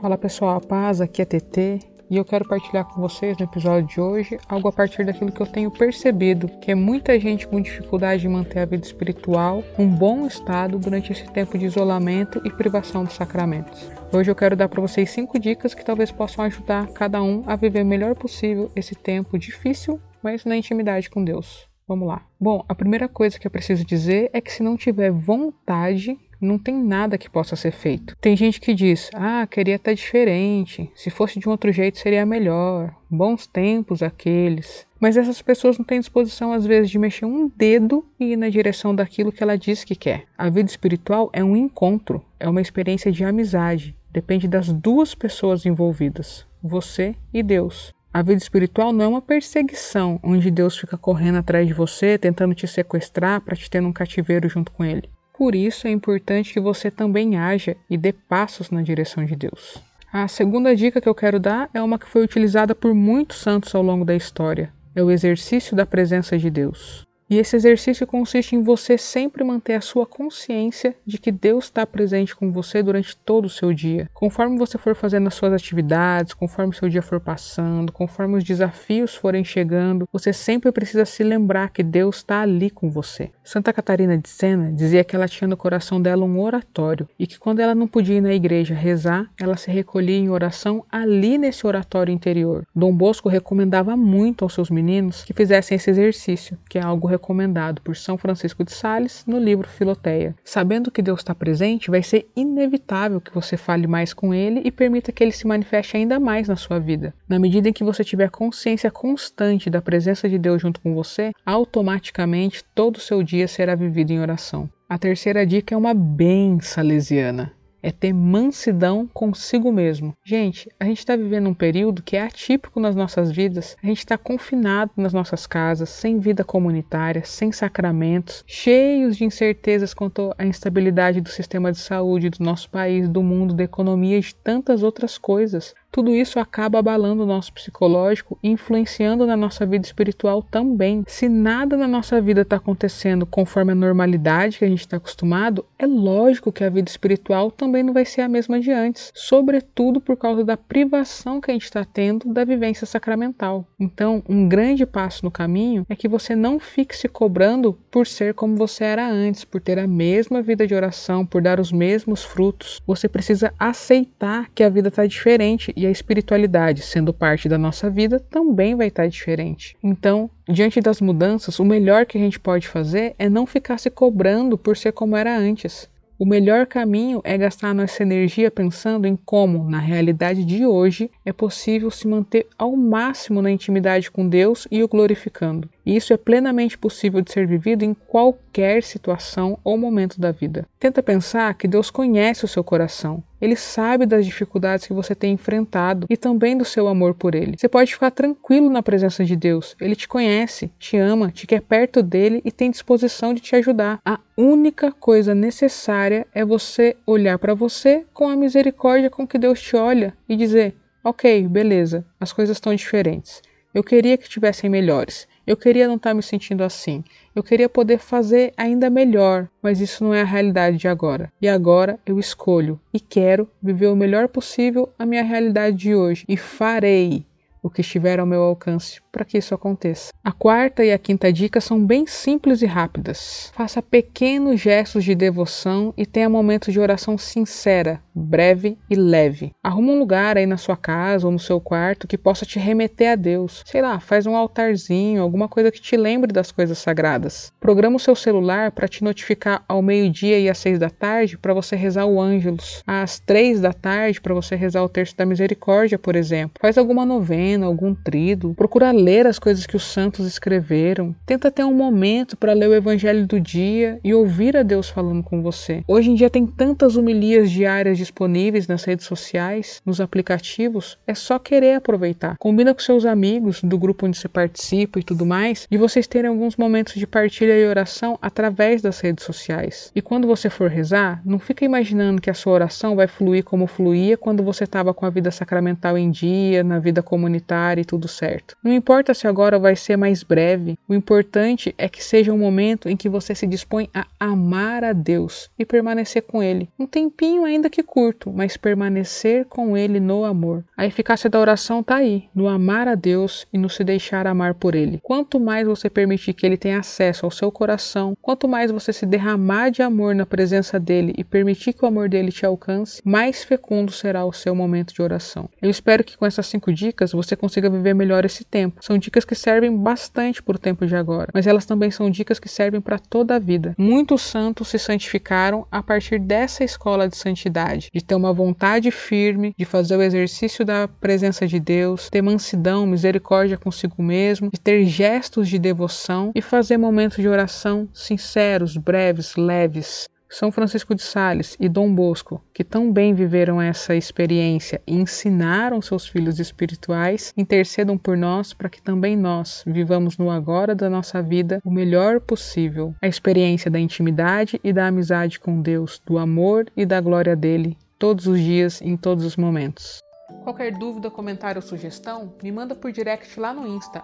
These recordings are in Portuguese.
Fala pessoal, a paz, aqui é TT e eu quero partilhar com vocês no episódio de hoje algo a partir daquilo que eu tenho percebido, que é muita gente com dificuldade de manter a vida espiritual num bom estado durante esse tempo de isolamento e privação dos sacramentos. Hoje eu quero dar para vocês cinco dicas que talvez possam ajudar cada um a viver o melhor possível esse tempo difícil, mas na intimidade com Deus. Vamos lá. Bom, a primeira coisa que eu preciso dizer é que se não tiver vontade, não tem nada que possa ser feito. Tem gente que diz: "Ah, queria estar diferente. Se fosse de um outro jeito seria melhor. Bons tempos aqueles". Mas essas pessoas não têm disposição às vezes de mexer um dedo e ir na direção daquilo que ela diz que quer. A vida espiritual é um encontro, é uma experiência de amizade. Depende das duas pessoas envolvidas, você e Deus. A vida espiritual não é uma perseguição onde Deus fica correndo atrás de você, tentando te sequestrar para te ter num cativeiro junto com ele. Por isso é importante que você também haja e dê passos na direção de Deus. A segunda dica que eu quero dar é uma que foi utilizada por muitos santos ao longo da história: é o exercício da presença de Deus. E esse exercício consiste em você sempre manter a sua consciência de que Deus está presente com você durante todo o seu dia. Conforme você for fazendo as suas atividades, conforme o seu dia for passando, conforme os desafios forem chegando, você sempre precisa se lembrar que Deus está ali com você. Santa Catarina de Sena dizia que ela tinha no coração dela um oratório e que quando ela não podia ir na igreja rezar, ela se recolhia em oração ali nesse oratório interior. Dom Bosco recomendava muito aos seus meninos que fizessem esse exercício, que é algo recomendado por São Francisco de Sales no livro Filoteia. Sabendo que Deus está presente, vai ser inevitável que você fale mais com Ele e permita que Ele se manifeste ainda mais na sua vida. Na medida em que você tiver consciência constante da presença de Deus junto com você, automaticamente todo o seu dia será vivido em oração. A terceira dica é uma bem salesiana é ter mansidão consigo mesmo. Gente, a gente está vivendo um período que é atípico nas nossas vidas. A gente está confinado nas nossas casas, sem vida comunitária, sem sacramentos, cheios de incertezas quanto à instabilidade do sistema de saúde do nosso país, do mundo, da economia e de tantas outras coisas tudo isso acaba abalando o nosso psicológico influenciando na nossa vida espiritual também. Se nada na nossa vida está acontecendo conforme a normalidade que a gente está acostumado, é lógico que a vida espiritual também não vai ser a mesma de antes, sobretudo por causa da privação que a gente está tendo da vivência sacramental. Então, um grande passo no caminho é que você não fique se cobrando por ser como você era antes, por ter a mesma vida de oração, por dar os mesmos frutos. Você precisa aceitar que a vida está diferente e a espiritualidade, sendo parte da nossa vida, também vai estar diferente. Então, diante das mudanças, o melhor que a gente pode fazer é não ficar se cobrando por ser como era antes. O melhor caminho é gastar nossa energia pensando em como, na realidade de hoje, é possível se manter ao máximo na intimidade com Deus e o glorificando. E isso é plenamente possível de ser vivido em qualquer situação ou momento da vida. Tenta pensar que Deus conhece o seu coração. Ele sabe das dificuldades que você tem enfrentado e também do seu amor por ele. Você pode ficar tranquilo na presença de Deus. Ele te conhece, te ama, te quer perto dele e tem disposição de te ajudar. A única coisa necessária é você olhar para você com a misericórdia com que Deus te olha e dizer: Ok, beleza, as coisas estão diferentes. Eu queria que tivessem melhores. Eu queria não estar me sentindo assim. Eu queria poder fazer ainda melhor, mas isso não é a realidade de agora. E agora eu escolho e quero viver o melhor possível a minha realidade de hoje e farei o que estiver ao meu alcance para que isso aconteça. A quarta e a quinta dica são bem simples e rápidas. Faça pequenos gestos de devoção e tenha momentos de oração sincera, breve e leve. Arruma um lugar aí na sua casa ou no seu quarto que possa te remeter a Deus. Sei lá, faz um altarzinho, alguma coisa que te lembre das coisas sagradas. Programa o seu celular para te notificar ao meio-dia e às seis da tarde para você rezar o Ângelus. Às três da tarde para você rezar o Terço da Misericórdia, por exemplo. Faz alguma novena, algum trido. Procura ler as coisas que os santos escreveram. Tenta ter um momento para ler o evangelho do dia e ouvir a Deus falando com você. Hoje em dia tem tantas homilias diárias disponíveis nas redes sociais, nos aplicativos, é só querer aproveitar. Combina com seus amigos do grupo onde você participa e tudo mais, e vocês terem alguns momentos de partilha e oração através das redes sociais. E quando você for rezar, não fica imaginando que a sua oração vai fluir como fluía quando você estava com a vida sacramental em dia, na vida comunitária e tudo certo. Não importa se agora vai ser mais breve, o importante é que seja um momento em que você se dispõe a amar a Deus e permanecer com Ele. Um tempinho ainda que curto, mas permanecer com Ele no amor. A eficácia da oração está aí, no amar a Deus e no se deixar amar por Ele. Quanto mais você permitir que Ele tenha acesso ao seu coração, quanto mais você se derramar de amor na presença dele e permitir que o amor dele te alcance, mais fecundo será o seu momento de oração. Eu espero que com essas cinco dicas você consiga viver melhor esse tempo. São dicas que servem bastante para o tempo de agora, mas elas também são dicas que servem para toda a vida. Muitos santos se santificaram a partir dessa escola de santidade, de ter uma vontade firme, de fazer o exercício da presença de Deus, ter mansidão, misericórdia consigo mesmo, de ter gestos de devoção e fazer momentos de oração sinceros, breves, leves. São Francisco de Sales e Dom Bosco, que tão bem viveram essa experiência e ensinaram seus filhos espirituais, intercedam por nós para que também nós vivamos no agora da nossa vida o melhor possível. A experiência da intimidade e da amizade com Deus, do amor e da glória dele, todos os dias, em todos os momentos. Qualquer dúvida, comentário ou sugestão, me manda por direct lá no Insta,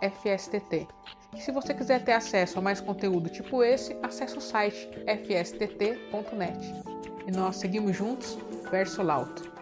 FSTT. E se você quiser ter acesso a mais conteúdo tipo esse, acesse o site fstt.net. E nós seguimos juntos, verso lauto.